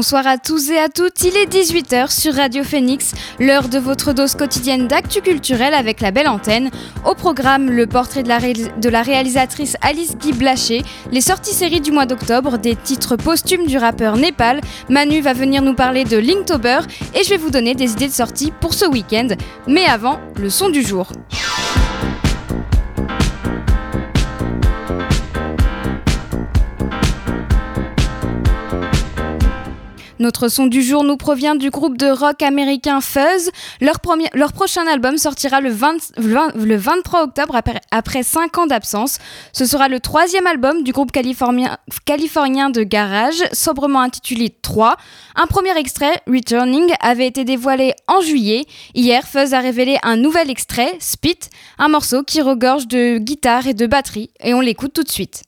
Bonsoir à tous et à toutes, il est 18h sur Radio Phoenix, l'heure de votre dose quotidienne d'actu culturel avec la belle antenne. Au programme, le portrait de la, réalisatrice Alice Guy Blaché, les sorties séries du mois d'octobre, des titres posthumes du rappeur Népal. Manu va venir nous parler de Linktober et je vais vous donner des idées de sortie pour ce week-end. Mais avant, le son du jour. Notre son du jour nous provient du groupe de rock américain Fuzz. Leur, prochain album sortira le, 20, le 23 octobre après, après 5 ans d'absence. Ce sera le troisième album du groupe californien, californien de garage, sobrement intitulé 3. Un premier extrait, Returning, avait été dévoilé en juillet. Hier, Fuzz a révélé un nouvel extrait, Spit, un morceau qui regorge de guitare et de batterie, et on l'écoute tout de suite.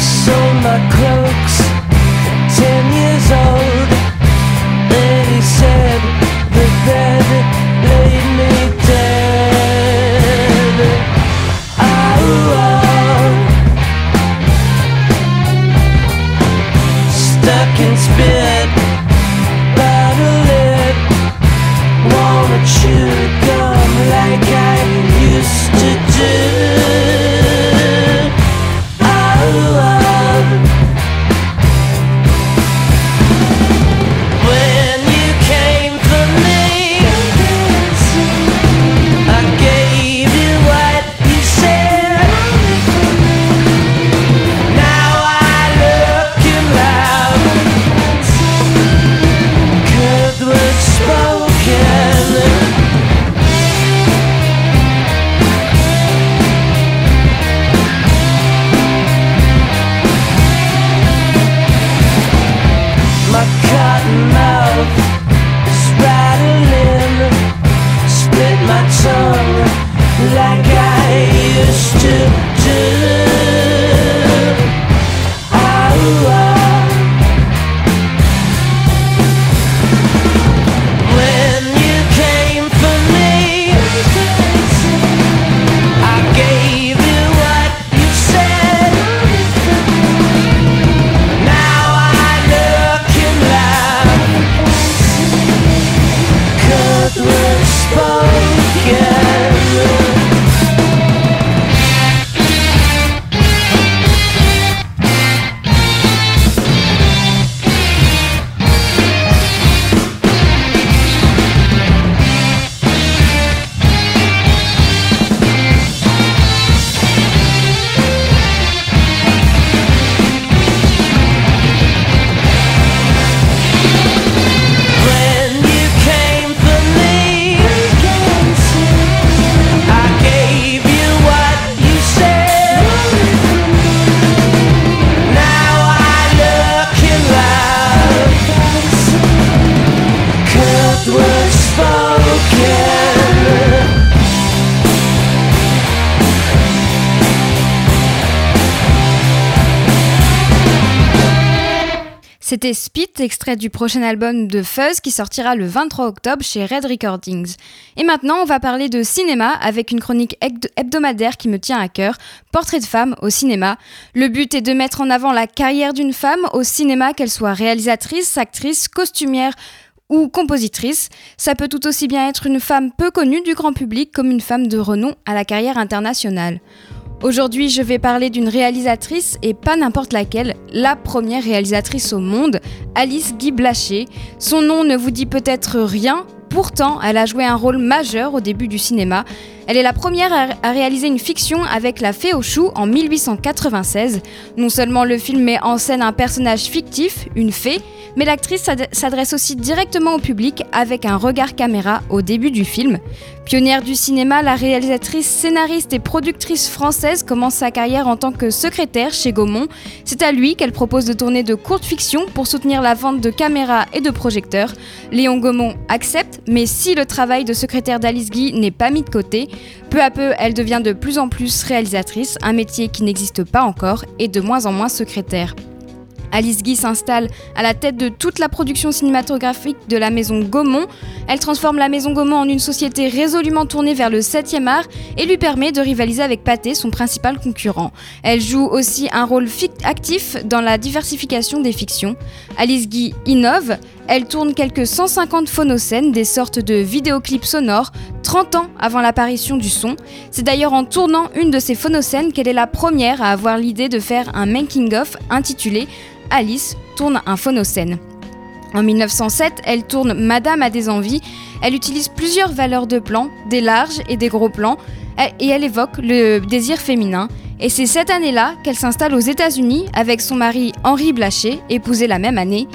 Sold my ten years old. He said the bed laid me dead. Stuck in spit, C'était Spit, extrait du prochain album de Fuzz qui sortira le 23 octobre chez Red Recordings. Et maintenant, on va parler de cinéma avec une chronique hebdomadaire qui me tient à cœur, Portrait de femme au cinéma. Le but est de mettre en avant la carrière d'une femme au cinéma, qu'elle soit réalisatrice, actrice, costumière ou compositrice. Ça peut tout aussi bien être une femme peu connue du grand public comme une femme de renom à la carrière internationale. Aujourd'hui, je vais parler d'une réalisatrice et pas n'importe laquelle, la première réalisatrice au monde, Alice Guy Blaché. Son nom ne vous dit peut-être rien, pourtant elle a joué un rôle majeur au début du cinéma. Elle est la première à réaliser une fiction avec La Fée aux choux en 1896. Non seulement le film met en scène un personnage fictif, une fée, mais l'actrice s'adresse aussi directement au public avec un regard caméra au début du film. Pionnière du cinéma, la réalisatrice, scénariste et productrice française commence sa carrière en tant que secrétaire chez Gaumont. C'est à lui qu'elle propose de tourner de courtes fictions pour soutenir la vente de caméras et de projecteurs. Léon Gaumont accepte, mais si le travail de secrétaire d'Alice Guy n'est pas mis de côté, peu à peu elle devient de plus en plus réalisatrice, un métier qui n'existe pas encore, et de moins en moins secrétaire. Alice Guy s'installe à la tête de toute la production cinématographique de la maison Gaumont. Elle transforme la maison Gaumont en une société résolument tournée vers le 7e art et lui permet de rivaliser avec Pathé, son principal concurrent. Elle joue aussi un rôle actif dans la diversification des fictions. Alice Guy innove, elle tourne quelques 150 phonocènes, des sortes de vidéoclips sonores, 30 ans avant l'apparition du son. C'est d'ailleurs en tournant une de ces phonocènes qu'elle est la première à avoir l'idée de faire un making-of intitulé Alice tourne un phonocène. En 1907, elle tourne Madame a des envies. Elle utilise plusieurs valeurs de plans, des larges et des gros plans, et elle évoque le désir féminin. Et c'est cette année-là qu'elle s'installe aux États-Unis avec son mari Henri Blaché, épousé la même année.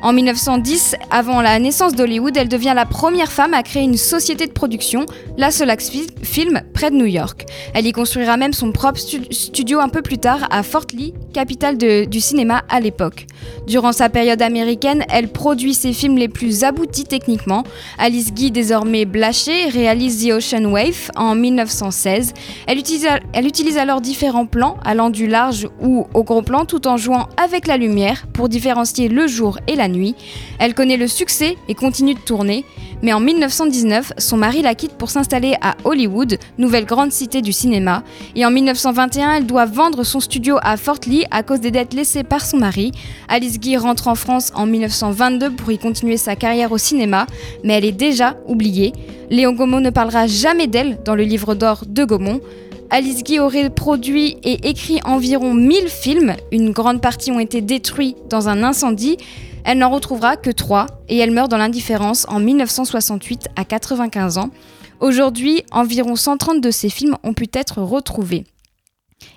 En 1910, avant la naissance d'Hollywood, elle devient la première femme à créer une société de production, la Solax Film, près de New York. Elle y construira même son propre studio un peu plus tard à Fort Lee, capitale du cinéma à l'époque. Durant sa période américaine, elle produit ses films les plus aboutis techniquement. Alice Guy, désormais blachée, réalise The Ocean Wave en 1916. Elle utilise, elle utilise alors différents plans, allant du large ou au gros plan, tout en jouant avec la lumière pour différencier le jour et la nuit. Elle connaît le succès et continue de tourner, mais en 1919, son mari la quitte pour s'installer à Hollywood, nouvelle grande cité du cinéma, et en 1921, elle doit vendre son studio à Fort Lee à cause des dettes laissées par son mari. Alice Guy rentre en France en 1922 pour y continuer sa carrière au cinéma, mais elle est déjà oubliée. Léon Gaumont ne parlera jamais d'elle dans le livre d'or de Gaumont. Alice Guy aurait produit et écrit environ 1000 films, une grande partie ont été détruits dans un incendie, elle n'en retrouvera que trois et elle meurt dans l'indifférence en 1968 à 95 ans. Aujourd'hui, environ 130 de ces films ont pu être retrouvés.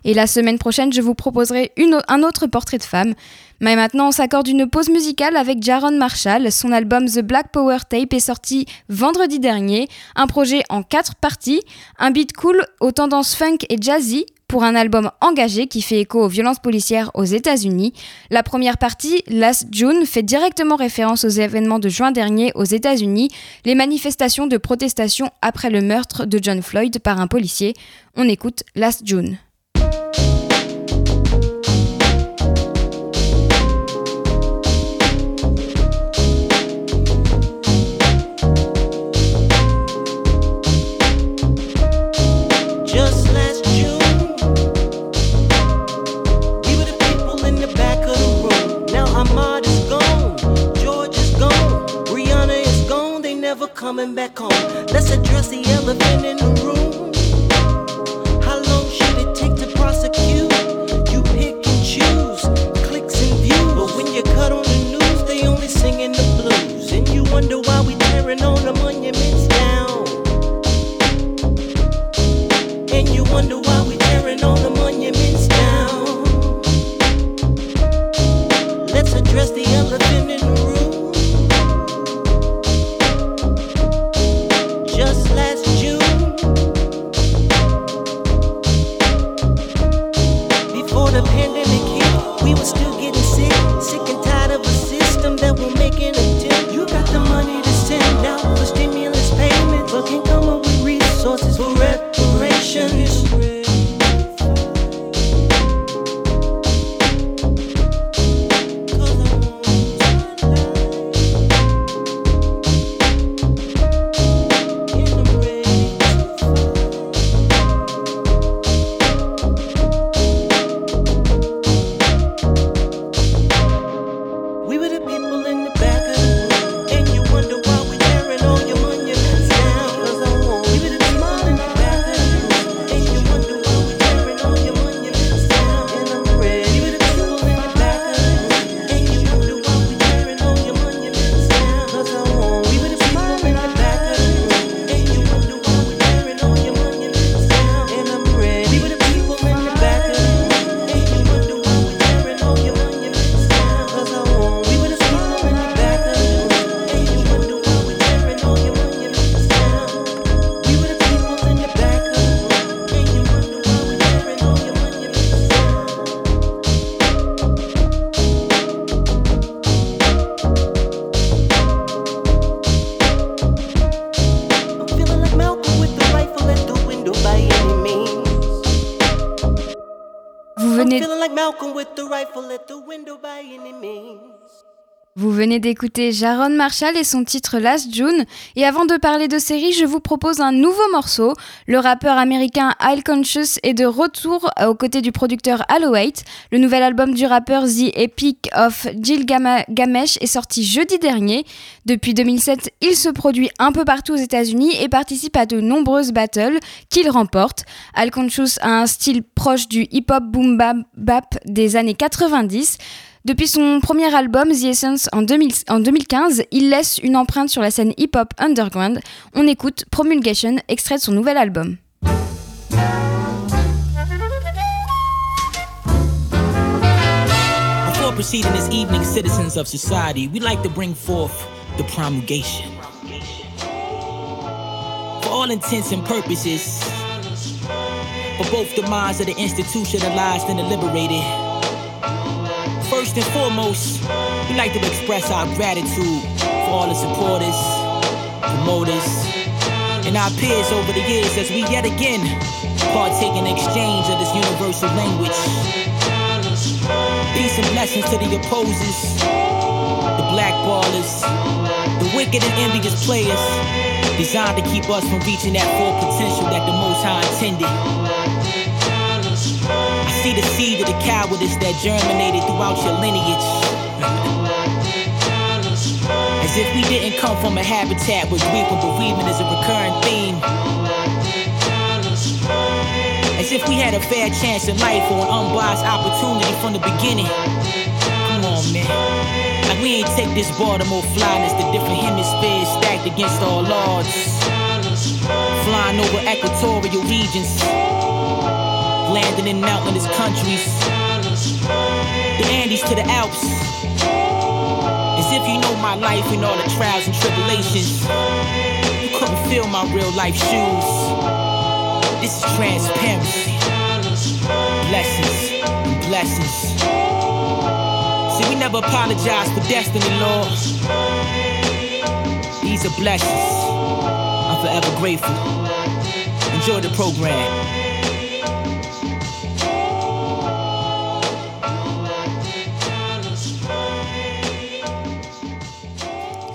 Et la semaine prochaine, je vous proposerai un autre portrait de femme. Mais maintenant, on s'accorde une pause musicale avec Jaron Marshall. Son album The Black Power Tape est sorti vendredi dernier. Un projet en quatre parties. Un beat cool aux tendances funk et jazzy, pour un album engagé qui fait écho aux violences policières aux États-Unis. La première partie, Last June, fait directement référence aux événements de juin dernier aux États-Unis, les manifestations de protestation après le meurtre de John Floyd par un policier. On écoute Last June. Coming back home. Let's address the elephant in the room. How long should it take to prosecute? You pick and choose, clicks and views. But when you cut on the news, they only singing the blues. And you wonder why we tearing on the monuments for reparation. D'écouter Jaron Marshall et son titre Last June. Et avant de parler de série, je vous propose un nouveau morceau. Le rappeur américain I'll Conscious est de retour aux côtés du producteur 8. Le nouvel album du rappeur The Epic of Jill Gamesh est sorti jeudi dernier. Depuis 2007, il se produit un peu partout aux États-Unis et participe à de nombreuses battles qu'il remporte. I'll Conscious a un style proche du hip-hop boom bap des années 90. Depuis son premier album, The Essence, en, 2000 en 2015, il laisse une empreinte sur la scène hip-hop underground. On écoute Promulgation, extrait de son nouvel album. Before proceeding this evening, citizens of society, we'd like to bring forth the promulgation. For all intents and purposes, for both the minds of the institutionalized and the liberated. First and foremost, we'd like to express our gratitude for all the supporters, promoters, and our peers over the years as we yet again partake in exchange of this universal language. Peace and blessings to the opposers, the blackballers, the wicked and envious players, designed to keep us from reaching that full potential that the Most High intended. See the seed of the cowardice that germinated throughout your lineage. As if we didn't come from a habitat where grief and bereavement is a recurring theme. As if we had a fair chance in life or an unbiased opportunity from the beginning. Come on, man. Like we ain't take this Baltimore flyness the different hemispheres stacked against all odds. Flying over equatorial regions, landing in mountainous countries, the Andes to the Alps. As if you know my life and all the trials and tribulations. You couldn't feel my real life shoes. This is transparency. Blessings blessings. See, we never apologize for destiny, Lord. These are blessings. I'm forever grateful. Enjoy the program.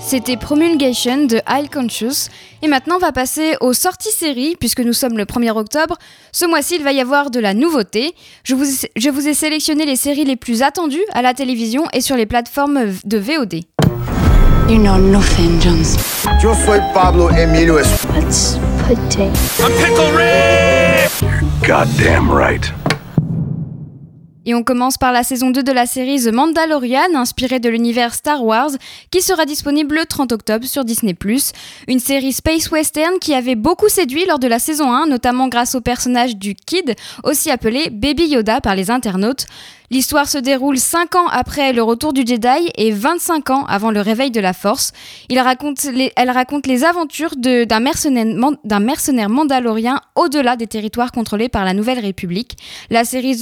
C'était Promulgation de High Conscious. Et maintenant, on va passer aux sorties séries, puisque nous sommes le 1er octobre. Ce mois-ci, il va y avoir de la nouveauté. Je vous, ai- je vous ai sélectionné les séries les plus attendues à la télévision et sur les plateformes de VOD. You know nothing, Jones. Yo soy Pablo Emilio Es- Let's potato. Goddamn right. Et on commence par la saison 2 de la série The Mandalorian, inspirée de l'univers Star Wars, qui sera disponible le 30 octobre sur Disney+. Une série space western qui avait beaucoup séduit lors de la saison 1, notamment grâce au personnage du Kid, aussi appelé Baby Yoda par les internautes. L'histoire se déroule 5 ans après le retour du Jedi et 25 ans avant le réveil de la Force. Elle raconte les aventures d'un mercenaire, mandalorien au-delà des territoires contrôlés par la Nouvelle République. La série,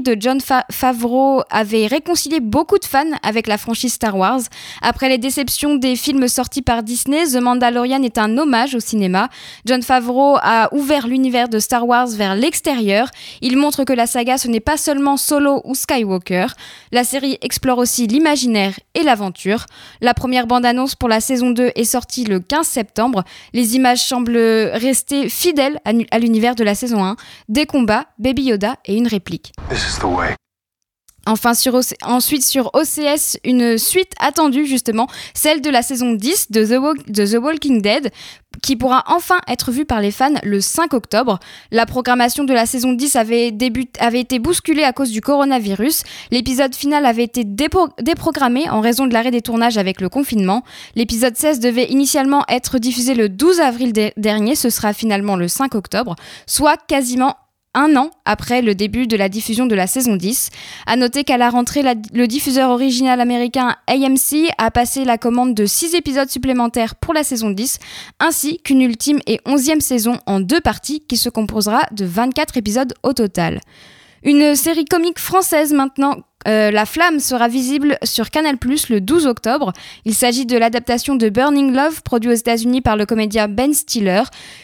de John Fa- Favreau avait réconcilié beaucoup de fans avec la franchise Star Wars. Après les déceptions des films sortis par Disney, The Mandalorian est un hommage au cinéma. John Favreau a ouvert l'univers de Star Wars vers l'extérieur. Il montre que la saga ce n'est pas seulement Solo ou Skywalker. La série explore aussi l'imaginaire et l'aventure. La première bande-annonce pour la saison 2 est sortie le 15 septembre. Les images semblent rester fidèles à l'univers de la saison 1. Des combats, Baby Yoda et une réplique. This is the way. Enfin, sur OC- ensuite sur OCS, une suite attendue justement, celle de la saison 10 de The, Walk- de The Walking Dead, qui pourra enfin être vue par les fans le 5 octobre. La programmation de la saison 10 avait, été bousculée à cause du coronavirus. L'épisode final avait été dépro- déprogrammé en raison de l'arrêt des tournages avec le confinement. L'épisode 16 devait initialement être diffusé le 12 avril de- dernier, ce sera finalement le 5 octobre, soit quasiment un an après le début de la diffusion de la saison 10. À noter qu'à la rentrée, le diffuseur original américain AMC a passé la commande de 6 épisodes supplémentaires pour la saison 10, ainsi qu'une ultime et 11e saison en deux parties qui se composera de 24 épisodes au total. Une série comique française maintenant Euh, la Flamme sera visible sur Canal le 12 octobre. Il s'agit de l'adaptation de Burning Love, produit aux États-Unis par le comédien Ben Stiller.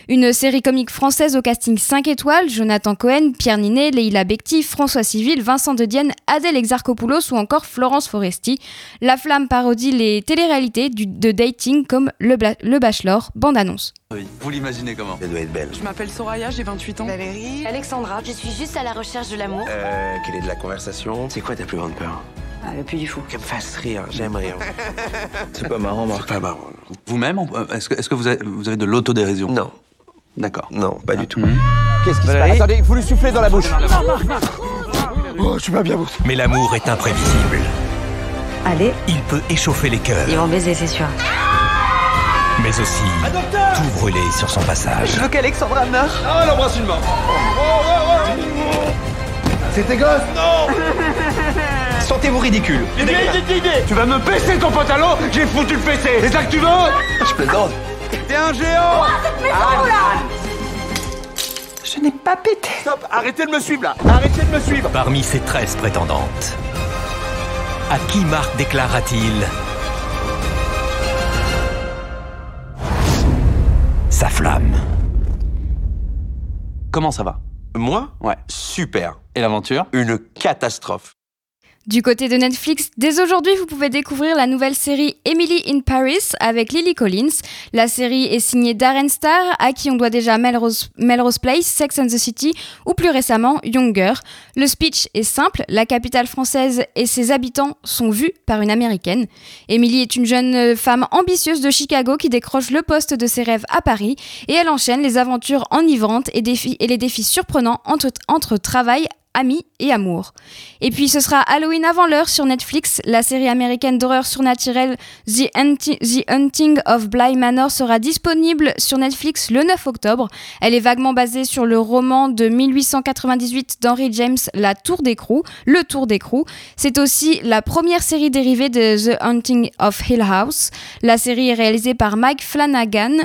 Une série comique française au casting 5 étoiles Jonathan Cohen, Pierre Ninet, Leila Bekti, François Civil, Vincent de Dienne, Adèle Exarchopoulos ou encore Florence Foresti. La Flamme parodie les téléréalités de dating comme Le Bachelor, bande-annonce. Vous l'imaginez comment Elle doit être belle. Je m'appelle Soraya, j'ai 28 ans. Valérie Alexandra, je suis juste à la recherche de l'amour. Euh, quelle est de la conversation C'est quoi ta plus grande peur Ah, le plus du fou. Qu'elle me fasse rire, j'aime rire. C'est pas marrant, Marc. C'est pas marrant. Vous-même, est-ce que, est-ce que vous, avez, vous avez de l'autodérision Non, D'accord. non, pas du tout. Qu'est-ce qui se passe Attendez, il faut lui souffler dans la bouche. Oh, je suis pas bien, vous. Mais l'amour est imprévisible. Allez, Il peut échauffer les cœurs, ils vont baiser, c'est sûr. Mais aussi tout brûler sur son passage. Je veux qu'Alexandra meure. C'était gosse Sentez-vous ridicule. Tu vas me baisser ton pantalon J'ai foutu le PC. C'est ça que tu veux? Je plaisante. T'es un géant. Je n'ai pas pété. Stop, arrêtez de me suivre là. Arrêtez de me suivre. Parmi ses 13 prétendantes, à qui Marc déclara-t-il sa flamme Comment ça va? Moi? Ouais. Super. Et l'aventure? Une catastrophe. Du côté de Netflix, dès aujourd'hui, vous pouvez découvrir la nouvelle série Emily in Paris avec Lily Collins. La série est signée Darren Star, à qui on doit déjà Melrose, Place, Sex and the City ou plus récemment Younger. Le speech est simple, la capitale française et ses habitants sont vus par une américaine. Emily est une jeune femme ambitieuse de Chicago qui décroche le poste de ses rêves à Paris et elle enchaîne les aventures enivrantes et les défis surprenants entre, entre travail, amis et amour. Et puis ce sera Halloween avant l'heure sur Netflix. La série américaine d'horreur surnaturelle The, Hunti- The Hunting of Bly Manor sera disponible sur Netflix le 9 octobre. Elle est vaguement basée sur le roman de 1898 d'Henry James, La Tour d'écrou, Le Tour d'écrou. C'est aussi la première série dérivée de The Hunting of Hill House. La série est réalisée par Mike Flanagan.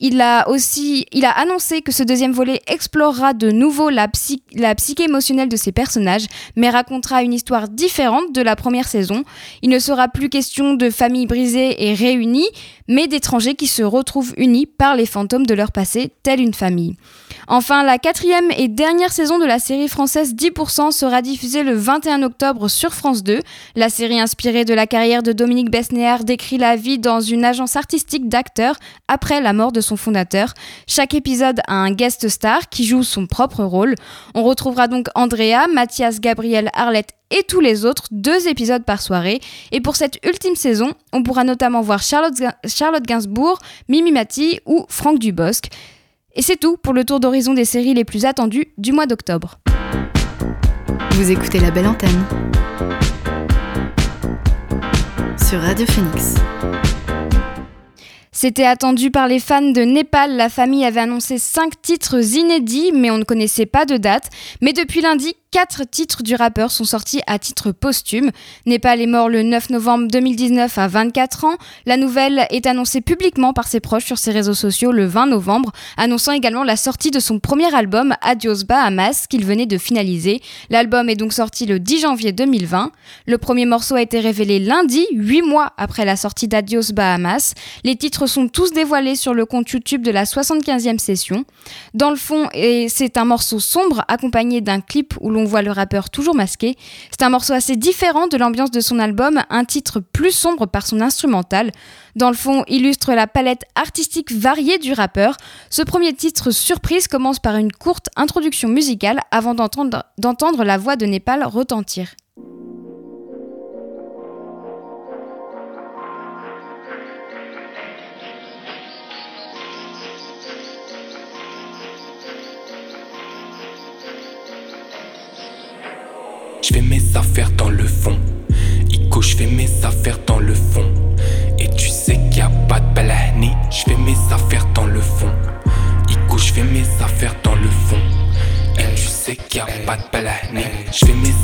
Il a aussi il a annoncé que ce deuxième volet explorera de nouveau la, psy- la psyché émotionnelle de ses personnages, mais racontera une histoire différente de la première saison. Il ne sera plus question de familles brisées et réunies, mais d'étrangers qui se retrouvent unis par les fantômes de leur passé, telle une famille. Enfin, la quatrième et dernière saison de la série française 10% sera diffusée le 21 octobre sur France 2. La série inspirée de la carrière de Dominique Besnéard décrit la vie dans une agence artistique d'acteurs après la mort de son fondateur. Chaque épisode a un guest star qui joue son propre rôle. On retrouvera donc Andrea, Mathias, Gabriel, Arlette et tous les autres, deux épisodes par soirée. Et pour cette ultime saison, on pourra notamment voir Charlotte, Charlotte Gainsbourg, Mimi Mati ou Franck Dubosc. Et c'est tout pour le tour d'horizon des séries les plus attendues du mois d'octobre. Vous écoutez la belle antenne sur Radio Phoenix. C'était attendu par les fans de Népal. La famille avait annoncé 5 titres inédits, mais on ne connaissait pas de date. Mais depuis lundi, 4 titres du rappeur sont sortis à titre posthume. Népal est mort le 9 novembre 2019 à 24 ans. La nouvelle est annoncée publiquement par ses proches sur ses réseaux sociaux le 20 novembre, annonçant également la sortie de son premier album Adios Bahamas qu'il venait de finaliser. L'album est donc sorti le 10 janvier 2020. Le premier morceau a été révélé lundi, 8 mois après la sortie d'Adios Bahamas. Les titres sont tous dévoilés sur le compte YouTube de la 75e session. Dans le fond, c'est un morceau sombre accompagné d'un clip où l'on voit le rappeur toujours masqué. C'est un morceau assez différent de l'ambiance de son album, un titre plus sombre par son instrumental. Dans le fond, illustre la palette artistique variée du rappeur. Ce premier titre surprise commence par une courte introduction musicale avant d'entendre la voix de Népal retentir. Je fais mes affaires dans le fond. Ico, je fais mes affaires dans le fond. Et tu sais qu'il a pas de balani. Je fais mes affaires dans le fond. Ico, je fais mes affaires dans le fond. Et tu sais qu'il a pas de balani. Je fais mes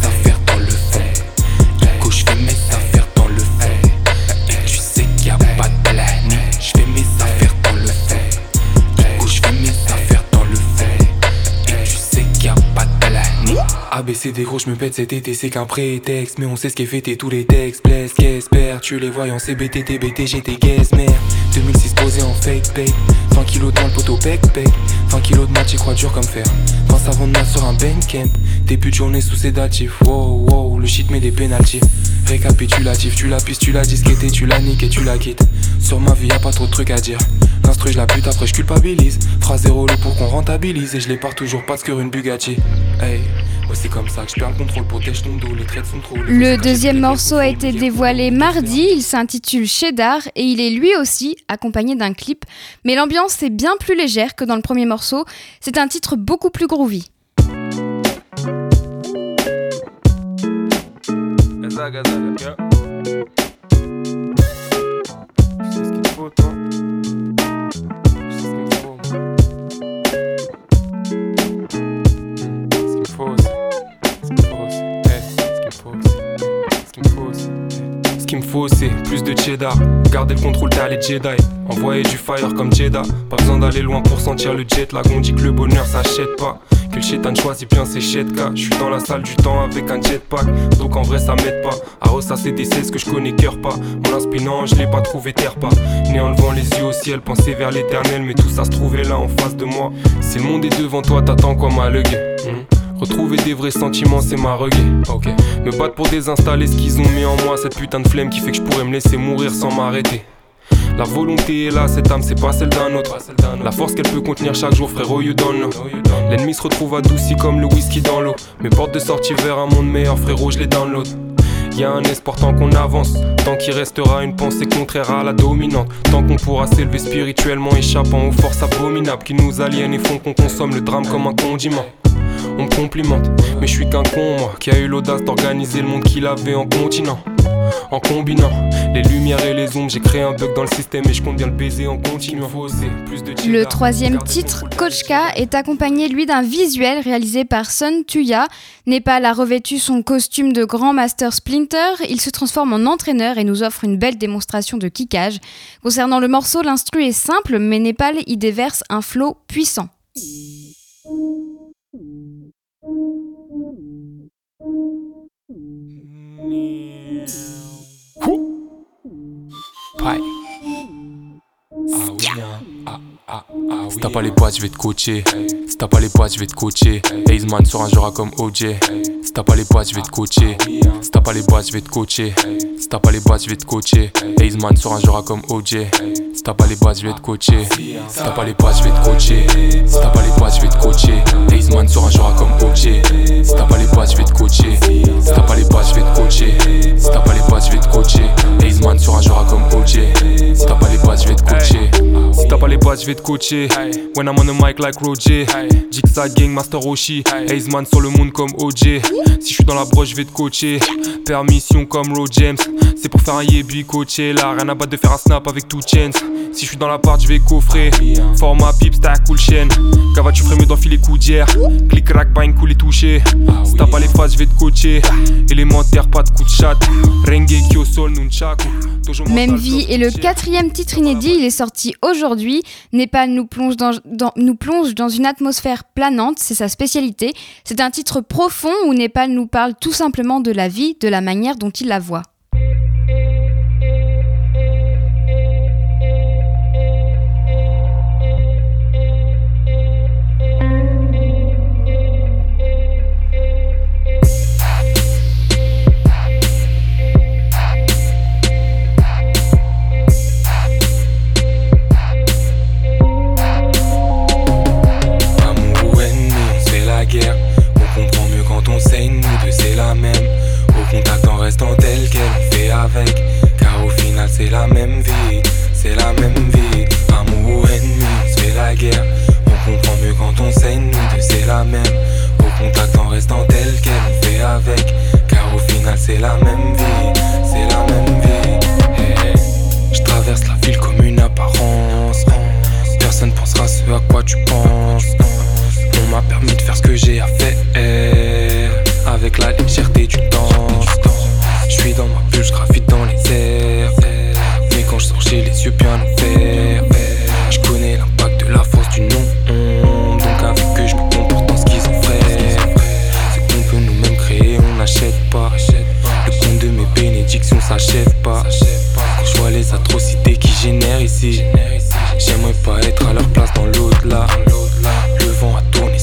ABCD gros, je me pète cet été, c'est qu'un prétexte. Mais on sait ce qu'est fêté tous les textes. Blesse, qu'espère, tu les voyants, CBT, TBT, j'étais guess, mère. 2006 posé en fake pay. 20 kilos dans le poteau, pec, pec. 20 kilos de match et croix dur comme fer. 20 savons de sur un camp. Début de journée sous sédatif. Wow, wow, le shit met des pénalties. Récapitulatif, tu la pistes, tu la disquetté, tu la niques et tu la quittes. Sur ma vie, y a pas trop de trucs à dire. L'instru, je la pute, après je culpabilise. Phrase zéro lot pour qu'on rentabilise. Et je les pars toujours pas que une Bugatti. Hey, ouais, c'est comme ça que je perds le contrôle, protège ton dos, les traits sont trop. Le deuxième morceau a été dévoilé mardi, il s'intitule Cheddar et il est lui aussi accompagné d'un clip. Mais l'ambiance est bien plus légère que dans le premier morceau, c'est un titre beaucoup plus groovy. Zaga, zaga. Tu sais ce qu'il faut, toi qu'il me faut, c'est plus de cheddar. Garder le contrôle, t'as les Jedi. Envoyer du fire comme Jeddah. Pas besoin d'aller loin pour sentir le jet lag. On dit que le bonheur s'achète pas. Que le chétan choisit bien ses chetka. Je suis dans la salle du temps avec un jetpack. Donc en vrai, ça m'aide pas. À ressasser des ce que je connais cœur pas. Mon inspirant, je l'ai pas trouvé terre pas. Né en levant les yeux au ciel, penser vers l'éternel. Mais tout ça se trouvait là en face de moi. Si le monde est devant toi, t'attends quoi, ma hmm? Retrouver des vrais sentiments, c'est ma reggae. Ok. Me battre pour désinstaller ce qu'ils ont mis en moi. Cette putain de flemme qui fait que je pourrais me laisser mourir sans m'arrêter. La volonté est là, cette âme c'est pas celle d'un autre. La force qu'elle peut contenir chaque jour, frérot, you don't. L'ennemi se retrouve adouci comme le whisky dans l'eau. Mes portes de sortie vers un monde meilleur, frérot, je les download. Y a un espoir tant qu'on avance, tant qu'il restera une pensée contraire à la dominante, tant qu'on pourra s'élever spirituellement, échappant aux forces abominables qui nous aliènent et font qu'on consomme le drame comme un condiment. On me complimente, mais je suis qu'un con, moi, qui a eu l'audace d'organiser le monde qu'il avait en continent. En combinant les lumières et les ombres, j'ai créé un bug dans le système et je compte bien le baiser en continuant. Plus de le troisième titre, Kochka, est accompagné lui d'un visuel réalisé par Sun Tuya. Népal a revêtu son costume de grand master Splinter. Il se transforme en entraîneur et nous offre une belle démonstration de kickage. Concernant le morceau, l'instru est simple, mais Népal y déverse un flow puissant. Ah oui, hein. ah, ah, ah oui. Si t'as pas les boîtes, je vais te coacher. Si t'as pas les boîtes, je vais te coacher. Hazeman sur un joueur comme OJ. Si t'as pas les boîtes, je vais te coacher. Si t'as pas les boîtes, je vais te coacher. Si t'as pas les boîtes, je vais te coacher. Hazeman sur un joueur comme OJ. Si t'as pas les boîtes, je vais te coacher. Si t'as pas les boîtes, je vais te coacher. Si t'as pas les boîtes, je vais te coacher. Hazeman sur un joueur comme OJ. Si t'as pas les boîtes, je vais te coacher. Si t'as pas les boîtes, je vais te coacher. Si t'as pas les boîtes, je vais te coacher. Hazeman sur un joueur comme OJ. Si t'as pas les boîtes, je vais te coacher. Si t'as pas les boîtes, je vais te coacher. When I'm on the mic like Roger. Jigsaw Gang, Master Roshi. Hazeman sur le monde comme OJ. Si je suis dans la broche, je vais te coacher. Permission comme Ro James. C'est pour faire un yebi coaché là. Rien à battre de faire un snap avec tout chance. Si je suis dans la part, je vais coffrer. Format pipe, stack, cool chaîne. Cava, tu ferais mieux d'enfiler coudière. Click, rack, bang, cool et touché. Si t'as pas les phases, je vais te coacher. Élémentaire, pas de coup de chat. Renge, Kyo, Sol, Nunchaku. Même vie est le quatrième titre inédit, il est sorti aujourd'hui. Népal nous plonge dans, nous plonge dans une atmosphère planante, c'est sa spécialité. C'est un titre profond où Népal nous parle tout simplement de la vie, de la manière dont il la voit. La même vie, c'est la même vie. Amour ou ennemi, fait la guerre. On comprend mieux quand on sait nous c'est la même. Au contact en restant tel quel, on fait avec. Car au final c'est la même vie, c'est la même vie. Hey, je traverse la ville comme une apparence. Personne pensera ce à quoi tu penses. On m'a permis de faire ce que j'ai à faire Avec la légèreté du temps Je suis dans ma bulle, je dans les airs j'ai les yeux bien ouverts. Je connais l'impact de la force du nom. Donc avec eux, je me comporte en ce qu'ils en frère. Ce qu'on peut nous-mêmes créer, on n'achète pas. Le compte de mes bénédictions s'achève pas. Je vois les atrocités qui génèrent ici, j'aimerais pas être à leur place dans l'autre là. Le vent a tourné.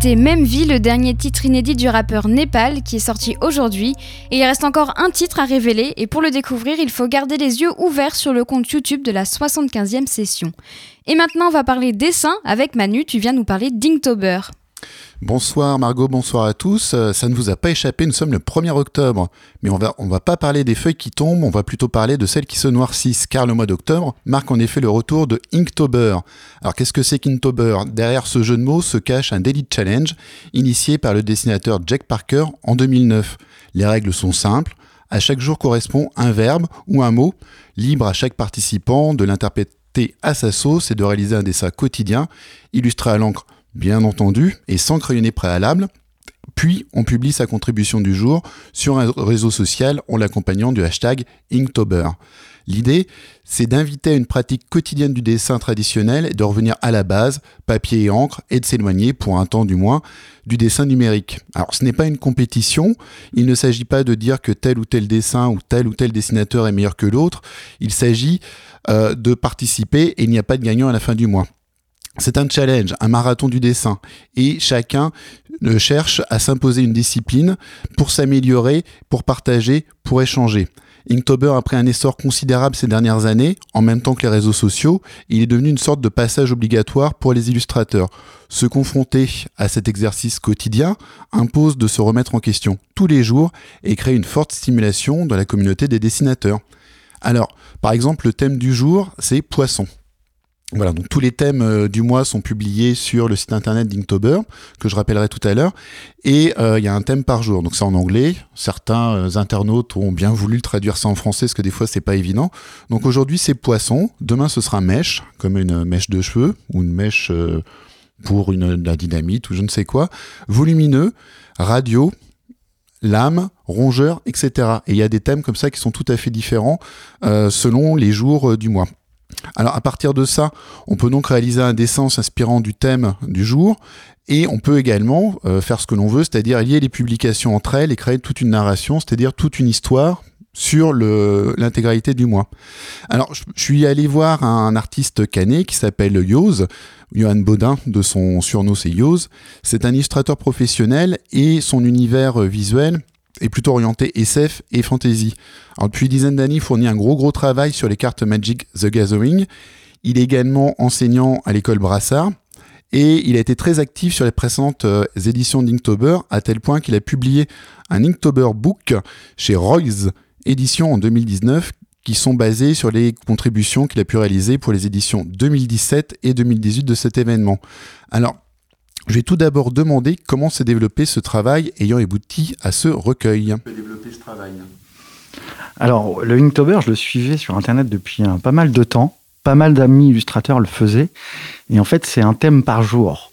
C'était Même Vie, le dernier titre inédit du rappeur Népal qui est sorti aujourd'hui. Et il reste encore un titre à révéler et pour le découvrir, il faut garder les yeux ouverts sur le compte YouTube de la 75e session. Et maintenant, on va parler dessin avec Manu, tu viens nous parler d'Inktober. Bonsoir Margot, bonsoir à tous. Euh, Ça ne vous a pas échappé, nous sommes le 1er octobre. Mais on va, va pas parler des feuilles qui tombent, on va plutôt parler de celles qui se noircissent, car le mois d'octobre marque en effet le retour de Inktober. Alors qu'est-ce que c'est qu'Inktober? Derrière ce jeu de mots se cache un daily challenge initié par le dessinateur Jack Parker en 2009. Les règles sont simples. À chaque jour correspond un verbe ou un mot, libre à chaque participant de l'interpréter à sa sauce et de réaliser un dessin quotidien, illustré à l'encre bien entendu, et sans crayonner préalable. Puis, on publie sa contribution du jour sur un réseau social en l'accompagnant du hashtag Inktober. L'idée, c'est d'inviter à une pratique quotidienne du dessin traditionnel et de revenir à la base, papier et encre, et de s'éloigner, pour un temps du moins, du dessin numérique. Alors, ce n'est pas une compétition, il ne s'agit pas de dire que tel ou tel dessin ou tel ou tel dessinateur est meilleur que l'autre, il s'agit euh, de participer et il n'y a pas de gagnant à la fin du mois. C'est un challenge, un marathon du dessin, et chacun euh, cherche à s'imposer une discipline pour s'améliorer, pour partager, pour échanger. Inktober a pris un essor considérable ces dernières années, en même temps que les réseaux sociaux, il est devenu une sorte de passage obligatoire pour les illustrateurs. Se confronter à cet exercice quotidien impose de se remettre en question tous les jours et créer une forte stimulation dans la communauté des dessinateurs. Alors, par exemple, le thème du jour, c'est poisson. Voilà, donc tous les thèmes euh, du mois sont publiés sur le site internet d'Inktober, que je rappellerai tout à l'heure, et euh, il y a un thème par jour, donc c'est en anglais. Certains euh, internautes ont bien voulu traduire ça en français, parce que des fois c'est pas évident. Donc aujourd'hui c'est poisson, demain ce sera mèche, comme une mèche de cheveux, ou une mèche pour une, la dynamite, ou je ne sais quoi, volumineux, radio, lame, rongeur, etc. Et il y a des thèmes comme ça qui sont tout à fait différents selon les jours du mois. Alors à partir de ça, on peut donc réaliser un dessin s'inspirant du thème du jour et on peut également euh, faire ce que l'on veut, c'est-à-dire lier les publications entre elles et créer toute une narration, c'est-à-dire toute une histoire sur l'intégralité du mois. Alors, je je suis allé voir un artiste canet qui s'appelle Yoz, Johan Baudin, de son surnom c'est Yoz. C'est un illustrateur professionnel et son univers euh, visuel est plutôt orienté SF et fantasy. Alors, depuis une dizaine d'années, il fournit un gros gros travail sur les cartes Magic The Gathering. Il est également enseignant à l'école Brassard. Et il a été très actif sur les précédentes euh, éditions d'Inktober, à tel point qu'il a publié un Inktober Book chez Roy's Éditions en 2019, qui sont basées sur les contributions qu'il a pu réaliser pour les éditions 2017 et 2018 de cet événement. Alors, je vais tout d'abord demander comment s'est développé ce travail ayant abouti à ce recueil. développer ce travail? Alors, le Inktober, je le suivais sur Internet depuis pas mal de temps. Pas mal d'amis illustrateurs le faisaient. Et en fait, c'est un thème par jour.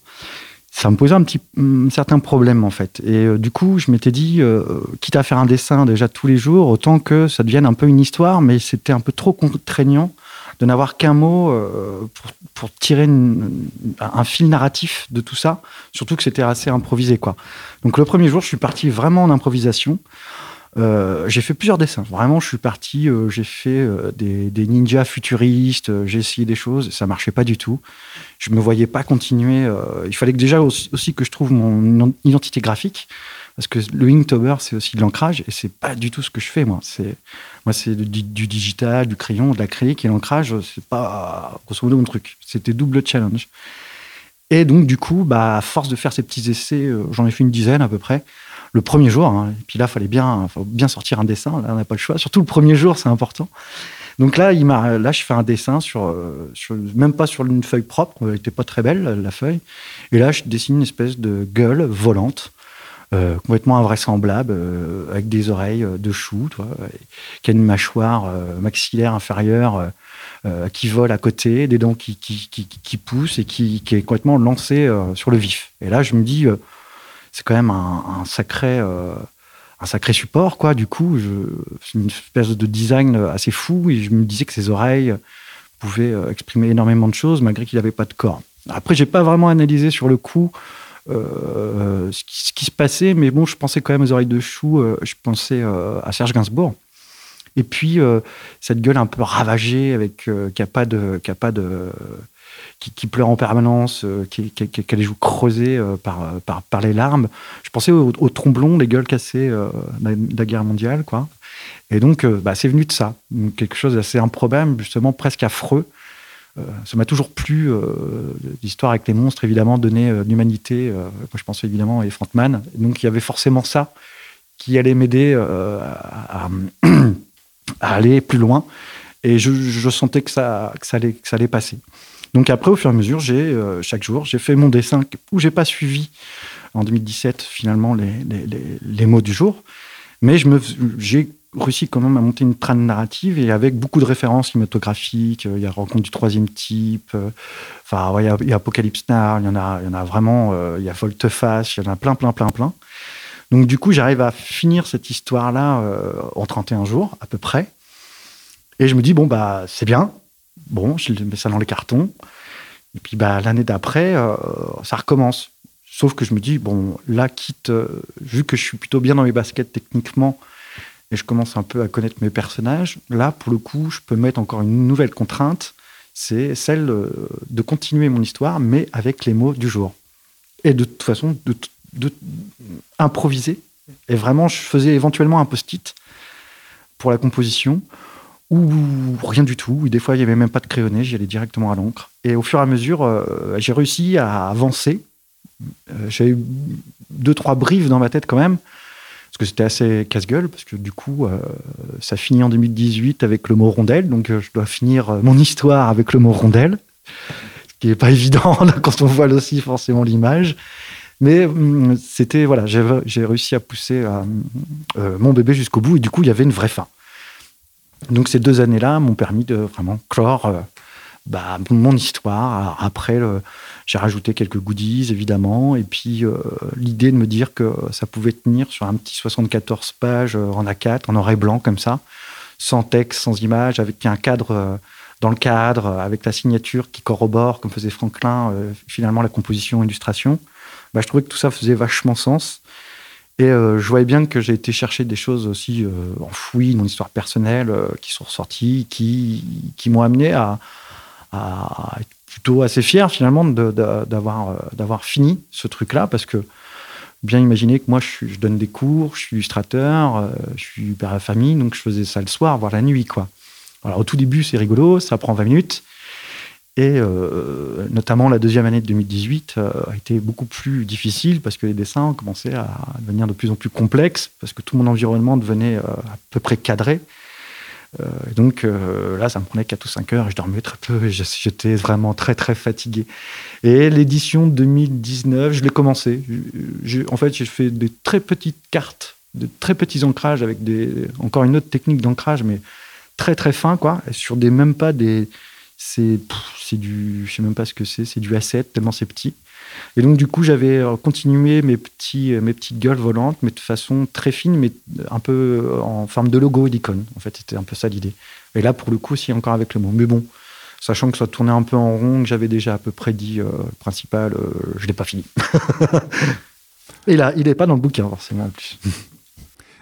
Ça me posait un petit un certain problème, en fait. Et euh, du coup, je m'étais dit, euh, quitte à faire un dessin déjà tous les jours, autant que ça devienne un peu une histoire, mais c'était un peu trop contraignant de n'avoir qu'un mot euh, pour, pour tirer une- un fil narratif de tout ça. Surtout que c'était assez improvisé, quoi. Donc, le premier jour, je suis parti vraiment en improvisation. Euh, j'ai fait plusieurs dessins. Vraiment, je suis parti, euh, j'ai fait euh, des, des ninjas futuristes, euh, j'ai essayé des choses, ça marchait pas du tout. Je me voyais pas continuer. euh, il fallait que déjà aussi, aussi que je trouve mon identité graphique, parce que le Inktober, c'est aussi de l'ancrage, et c'est pas du tout ce que je fais, moi. C'est moi, c'est du, digital, du crayon, de l'acrylique, et l'ancrage, c'est pas grosso modo mon truc. C'était double challenge. Et donc, du coup, bah, à force de faire ces petits essais, euh, j'en ai fait une dizaine à peu près le premier jour. hein. Et puis là, fallait bien, faut bien sortir un dessin. Là, on n'a pas le choix. Surtout le premier jour, c'est important. Donc là, il m'a, là, je fais un dessin sur, euh, sur- même pas sur une feuille propre. Elle était pas très belle la feuille. Et là, je dessine une espèce de gueule volante euh, complètement invraisemblable, euh, avec des oreilles euh, de chou, qui a une mâchoire maxillaire inférieure qui vole à côté, des dents qui, poussent et qui, est complètement lancée sur le vif. Et là, je me dis, c'est quand même un, sacré, support, quoi. Du coup, je- une espèce de design assez fou et je me disais que ses oreilles pouvaient exprimer énormément de choses malgré qu'il n'avait pas de corps. Après, j'ai pas vraiment analysé sur le coup euh, ce, qui, se passait, mais bon, je pensais quand même aux oreilles de chou. euh, je pensais euh, à Serge Gainsbourg. Et puis cette gueule un peu ravagée, avec qui a pas de, qui a pas de, qui, pleure en permanence, qui, qui, a les joues creusées par, par, les larmes. Je pensais aux, tromblons, les gueules cassées de la- guerre mondiale, quoi. Et donc, bah, c'est venu de ça, Donc, quelque chose d'assez improbable, justement presque affreux. Euh, ça m'a toujours plu, euh, l'histoire avec les monstres, évidemment, donner euh, l'humanité. moi, je pensais évidemment à. Et donc, il y avait forcément ça qui allait m'aider à, aller plus loin. Et je, sentais que ça, allait, passer. Donc après, au fur et à mesure, chaque jour, j'ai fait mon dessin où j'ai pas suivi en 2017 finalement les, les, mots du jour, mais j'ai réussi quand même à monter une trame narrative et avec beaucoup de références cinématographiques. euh, Il y a Rencontre du troisième type, euh, enfin il y a- il y, a Apocalypse Now, il y en a, il y en a vraiment, euh, il y a Volte-Face, il y en a plein, plein, plein, plein. Donc du coup, j'arrive à finir cette histoire-là en 31 jours à peu près. Et je me dis, bon, bah, c'est bien. Bon, je mets ça dans les cartons. Et puis, bah, l'année d'après, ça recommence. Sauf que je me dis, bon, là, quitte, vu que je suis plutôt bien dans mes baskets techniquement, et je commence un peu à connaître mes personnages, là, pour le coup, je peux mettre encore une nouvelle contrainte, c'est celle euh, de continuer mon histoire, mais avec les mots du jour. Et de toute façon, de, de improviser. Et vraiment, je faisais éventuellement un post-it pour la composition, ou rien du tout. Ou des fois, il n'y avait même pas de crayonné, j'y allais directement à l'encre. Et au fur et à mesure, euh, j'ai réussi à avancer. Euh, j'ai eu deux, trois briefs dans ma tête quand même, parce que c'était assez casse-gueule, parce que du coup, euh, ça finit en 2018 avec le mot rondelle, donc euh, je dois finir euh, mon histoire avec le mot rondelle, ce qui n'est pas évident quand on voit aussi forcément l'image. Mais hum, c'était, voilà, j'ai réussi à pousser mon bébé jusqu'au bout, et du coup, il y avait une vraie fin. Donc ces deux années-là m'ont permis de vraiment clore bah, mon histoire. Après, j'ai rajouté quelques goodies, évidemment, et puis euh, l'idée de me dire que ça pouvait tenir sur un petit 74 pages euh, en A4, en noir et blanc, comme ça, sans texte, sans image, avec un cadre euh, dans le cadre, avec la signature qui corrobore, comme faisait Franklin, finalement la composition, illustration. Bah, je trouvais que tout ça faisait vachement sens. Et je voyais bien que j'ai été chercher des choses aussi enfouies dans l'histoire personnelle qui sont ressorties, qui, qui m'ont amené à, à être plutôt assez fier finalement euh, d'avoir fini ce truc-là parce que bien imaginer que moi je, donne des cours, je suis illustrateur, euh, je suis père à famille, donc je faisais ça le soir, voire la nuit. quoi. Alors au tout début c'est rigolo, ça prend 20 minutes. Et euh, notamment la deuxième année de 2018 euh, a été beaucoup plus difficile parce que les dessins commençaient à devenir de plus en plus complexes, parce que tout mon environnement devenait à peu près cadré. Euh, donc euh, là, ça me prenait 4 ou 5 heures je dormais très peu j'étais vraiment très très fatigué. Et l'édition 2019, je l'ai commencé. En fait, j'ai fait des très petites cartes, de très petits ancrages avec encore une autre technique d'ancrage, mais très très fin, quoi, sur des même pas des. C'est du. Je sais même pas ce que c'est, c'est du A7, tellement c'est petit. Et donc, du coup, j'avais euh, continué mes, petits, euh, mes petites gueules volantes, mais de façon très fine, mais un peu euh, en forme de logo et d'icône. En fait, c'était un peu ça l'idée. Et là, pour le coup, aussi encore avec le mot. Mais bon, sachant que ça tournait un peu en rond, que j'avais déjà à peu près dit le principal, je l'ai pas fini. et là, il n'est pas dans le bouquin, forcément, en plus.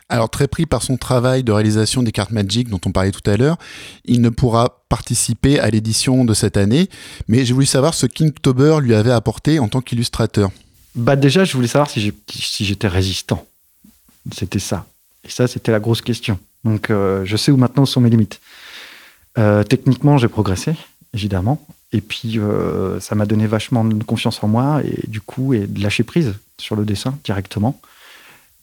Alors très pris par son travail de réalisation des cartes Magic dont on parlait tout à l'heure, il ne pourra participer à l'édition de cette année, mais j'ai voulu savoir ce qu'Inktober lui avait apporté en tant qu'illustrateur. Bah déjà, je voulais savoir si j'étais résistant. C'était ça. Et ça, c'était la grosse question. Donc, euh, je sais où maintenant sont mes limites. Euh, techniquement, j'ai progressé, évidemment. Et puis, euh, ça m'a donné vachement de confiance en moi et du coup, et de lâcher prise sur le dessin directement.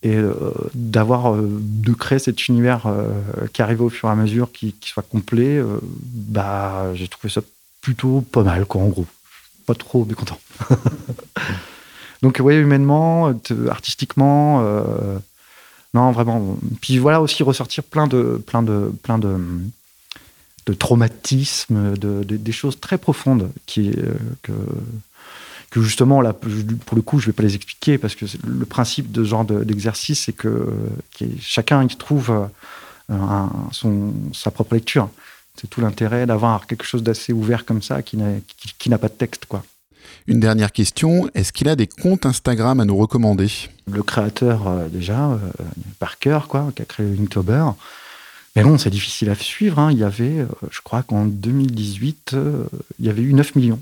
Et euh, d'avoir, euh, de créer cet univers euh, qui arrivait au fur et à mesure, qui, soit complet, bah, j'ai trouvé ça plutôt pas mal, quoi, en gros. Pas trop mécontent. Donc, oui, humainement, artistiquement, non, vraiment. Puis voilà aussi ressortir plein de, plein de, plein de, de traumatismes, de, de- des choses très profondes qui, que, que justement, là, pour le coup, je vais pas les expliquer parce que le principe de ce genre de- d'exercice, c'est que chacun y trouve euh, un- son, sa propre lecture. C'est tout l'intérêt d'avoir quelque chose d'assez ouvert comme ça qui n'a qui- qui pas de texte, quoi. Une dernière question, est-ce qu'il a des comptes Instagram à nous recommander? Le créateur euh, déjà euh, Parker quoi qui a créé Inktober mais bon c'est difficile à suivre hein. il y avait euh, je crois qu'en 2018 euh, il y avait eu 9 millions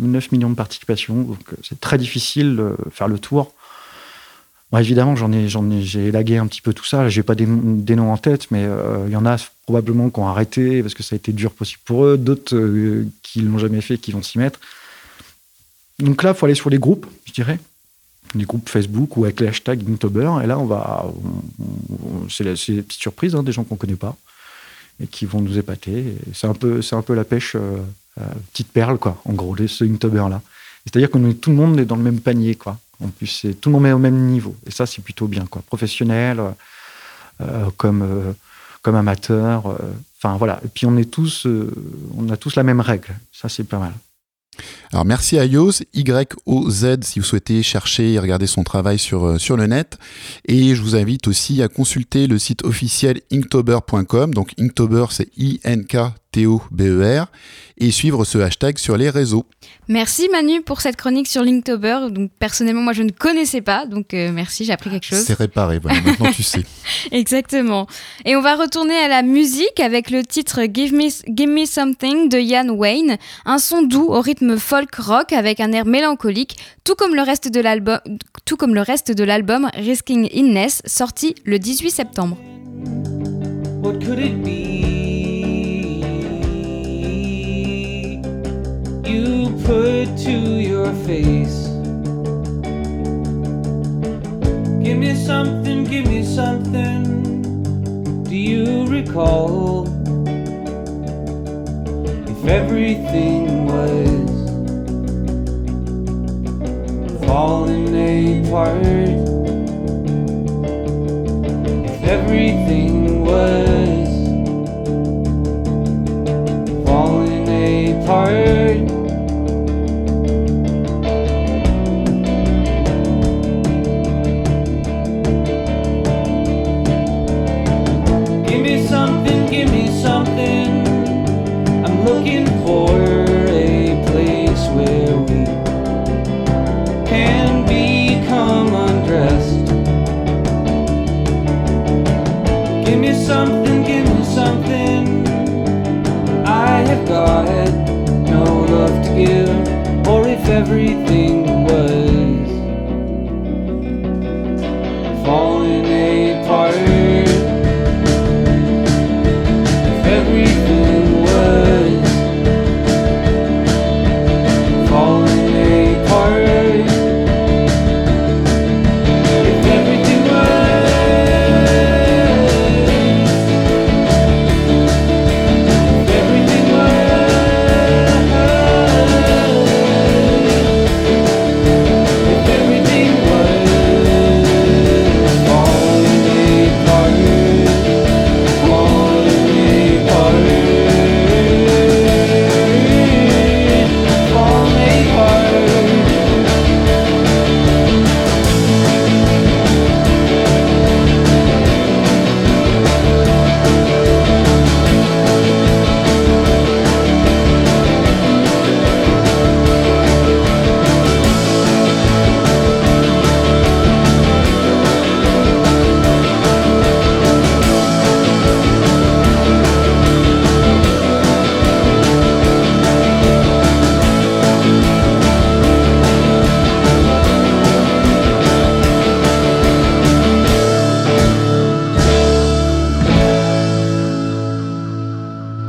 9 millions de participations donc euh, c'est très difficile de faire le tour Bon, évidemment j'en ai j'ai élagué un petit peu tout ça j'ai pas des, noms- en tête mais euh, il y en a probablement qui ont arrêté parce que ça a été dur possible pour eux d'autres euh, qui l'ont jamais fait qui vont s'y mettre donc là il faut aller sur les groupes je dirais des groupes Facebook ou avec les hashtags Inktober. Et là, on va, c'est des petites surprises, hein, des gens qu'on connaît pas et qui vont nous épater. C'est un peu, c'est un peu la pêche, euh, petite perle, quoi. En gros, ce Inktober là. C'est-à-dire que tout le monde est dans le même panier, quoi. En plus, tout le monde est au même niveau. Et ça, c'est plutôt bien, quoi. Professionnel, euh, euh, comme, euh, comme amateur. euh, Enfin voilà. Et puis on est tous, euh, on a tous la même règle. Ça, c'est pas mal. Alors merci à Yoz, Y-O-Z, si vous souhaitez chercher et regarder son travail sur, euh, sur le net. Et je vous invite aussi à consulter le site officiel inktober.com. Donc Inktober, c'est I-N-K-T-O-B-E-R. Et suivre ce hashtag sur les réseaux. Merci Manu pour cette chronique sur Linktober. Donc personnellement, moi je ne connaissais pas, donc euh, merci, j'ai appris quelque chose. C'est réparé, voilà, maintenant tu sais. Exactement. Et on va retourner à la musique avec le titre Give Me, Give Me Something de Ian Wayne, un son doux au rythme folk rock avec un air mélancolique, tout comme le reste de l'album, tout comme le reste de l'album Risking Illness, sorti le 18 septembre. What could it be? You put to your face. Give me something, give me something. Do you recall? If everything was falling apart. If everything was falling apart.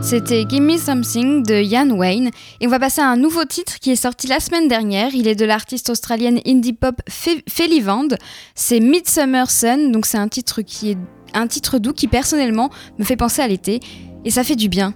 C'était Give Me Something de Ian Wayne. Et on va passer à un nouveau titre qui est sorti la semaine dernière. Il est de l'artiste australienne indie pop Fe- Felivand. C'est Midsummer Sun. Donc c'est un titre qui est un titre doux qui personnellement me fait penser à l'été. Et ça fait du bien.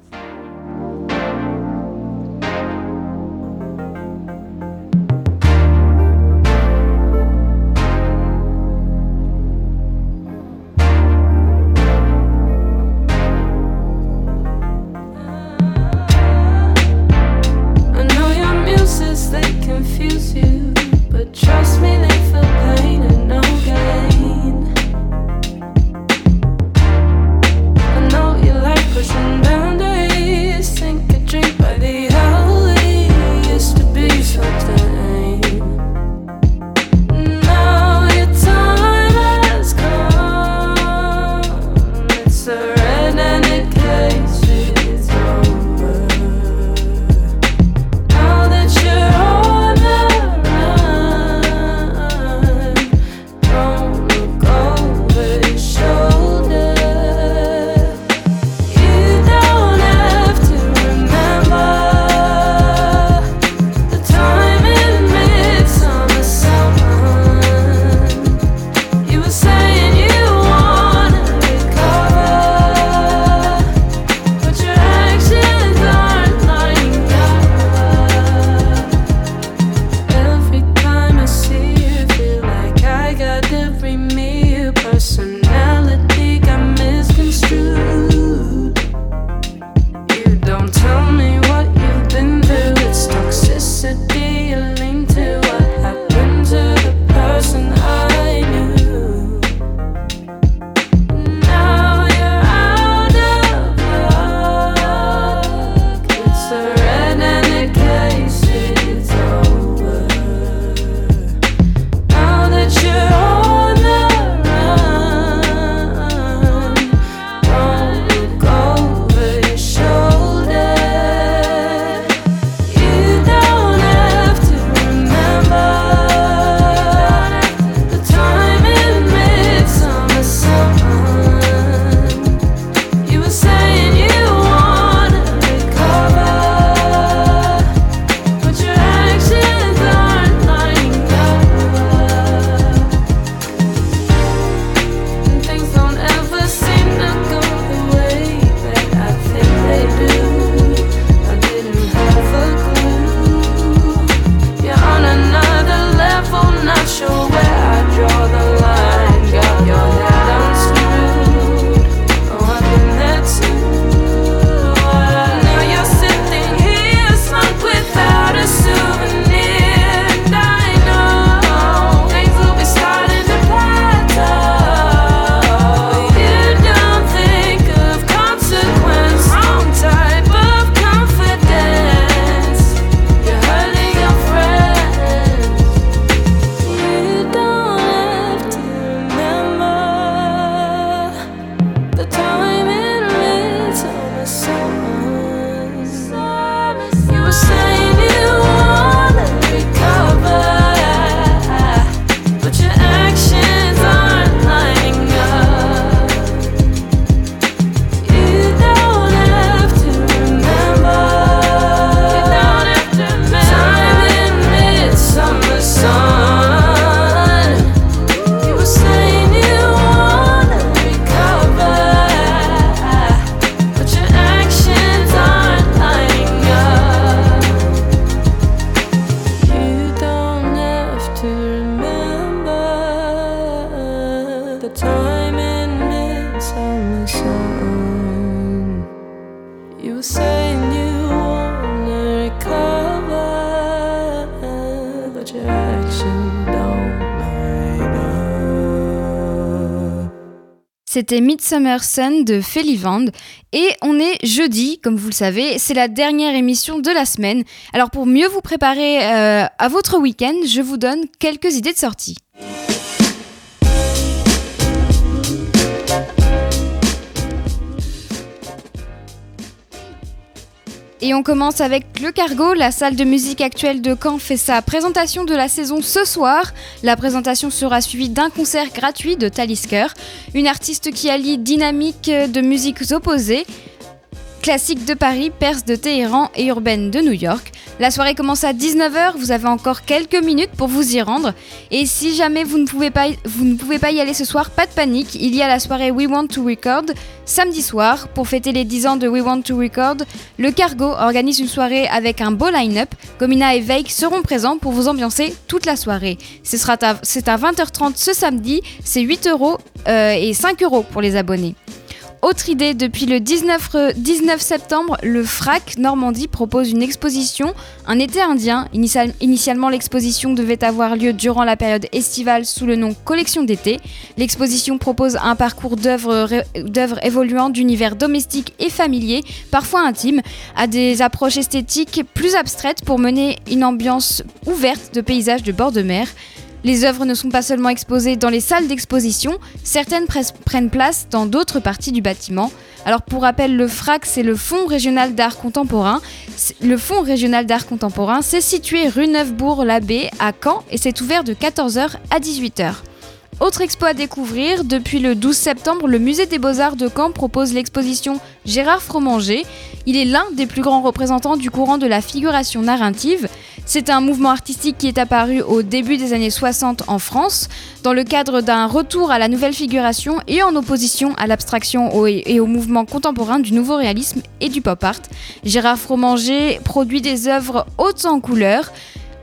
C'était Midsummer Sun de Felivand. Et on est jeudi, comme vous le savez, c'est la dernière émission de la semaine. Alors pour mieux vous préparer euh, à votre week-end, je vous donne quelques idées de sortie. Et on commence avec Le Cargo. La salle de musique actuelle de Caen fait sa présentation de la saison ce soir. La présentation sera suivie d'un concert gratuit de Talisker, une artiste qui allie dynamique de musiques opposées classique de Paris, perse de Téhéran et urbaine de New York. La soirée commence à 19h, vous avez encore quelques minutes pour vous y rendre. Et si jamais vous ne, pouvez pas, y aller ce soir, pas de panique, il y a la soirée We Want to Record samedi soir. Pour fêter les 10 ans de We Want to Record, le Cargo organise une soirée avec un beau line-up. Gomina et Veik seront présents pour vous ambiancer toute la soirée. C'est à, à 20h30 ce samedi, c'est 8 euros euh, et 5 euros pour les abonnés. Autre idée, depuis le 19, 19 septembre, le FRAC Normandie propose une exposition, un été indien. initialement, l'exposition devait avoir lieu durant la période estivale sous le nom Collection d'été. L'exposition propose un parcours d'œuvres évoluant d'univers domestiques et familiers, parfois intimes, à des approches esthétiques plus abstraites pour mener une ambiance ouverte de paysages de bord de mer. Les œuvres ne sont pas seulement exposées dans les salles d'exposition, certaines prennent place dans d'autres parties du bâtiment. Alors pour rappel, le FRAC, c'est le Fonds régional d'art contemporain. Le Fonds régional d'art contemporain, c'est situé rue Neufbourg-l'Abbé à Caen et c'est ouvert de 14h à 18h. Autre expo à découvrir, depuis le 12 septembre, le musée des beaux-arts de Caen propose l'exposition Gérard Fromanger. Il est l'un des plus grands représentants du courant de la figuration narrative. C'est un mouvement artistique qui est apparu au début des années 60 en France, dans le cadre d'un retour à la nouvelle figuration et en opposition à l'abstraction et au mouvement contemporain du nouveau réalisme et du pop art. Gérard Fromanger produit des œuvres hautes en couleurs.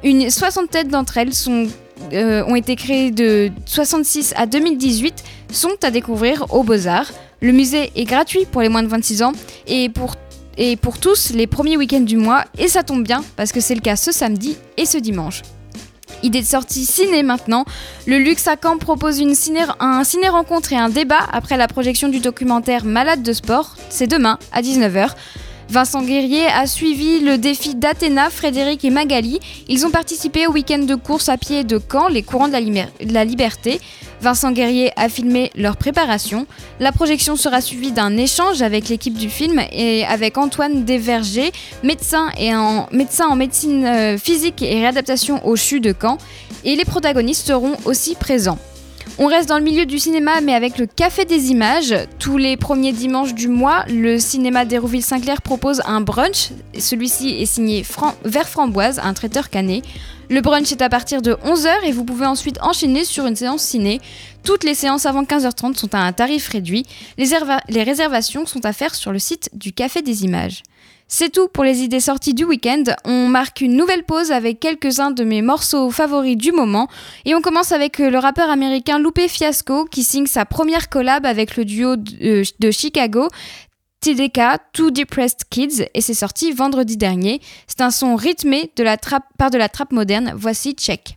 Une soixantaine d'entre elles sont euh, ont été créés de 66 à 2018 sont à découvrir aux Beaux-Arts. Le musée est gratuit pour les moins de 26 ans et pour, et pour tous les premiers week-ends du mois, et ça tombe bien parce que c'est le cas ce samedi et ce dimanche. Idée de sortie ciné maintenant. Le Luxe à propose une ciné, un ciné-rencontre et un débat après la projection du documentaire Malade de sport. C'est demain à 19h. Vincent Guerrier a suivi le défi d'Athéna, Frédéric et Magali. Ils ont participé au week-end de course à pied de Caen, les courants de la, liberté. Vincent Guerrier a filmé leur préparation. La projection sera suivie d'un échange avec l'équipe du film et avec Antoine Desvergers, médecin, en, médecin en médecine euh, physique et réadaptation au CHU de Caen. Et les protagonistes seront aussi présents. On reste dans le milieu du cinéma, mais avec le Café des Images. Tous les premiers dimanches du mois, le cinéma d'Hérouville-Saint-Clair propose un brunch. Celui-ci est signé Vert Framboise, un traiteur canet. Le brunch est à partir de 11h et vous pouvez ensuite enchaîner sur une séance ciné. Toutes les séances avant 15h30 sont à un tarif réduit. les réservations sont à faire sur le site du Café des Images. C'est tout pour les idées sorties du week-end. On marque une nouvelle pause avec quelques-uns de mes morceaux favoris du moment. Et on commence avec euh, le rappeur américain Lupe Fiasco qui signe sa première collab avec le duo de, euh, Chicago. TDK, Two Depressed Kids, et c'est sorti vendredi dernier. C'est un son rythmé par de la trappe moderne. Voici Check.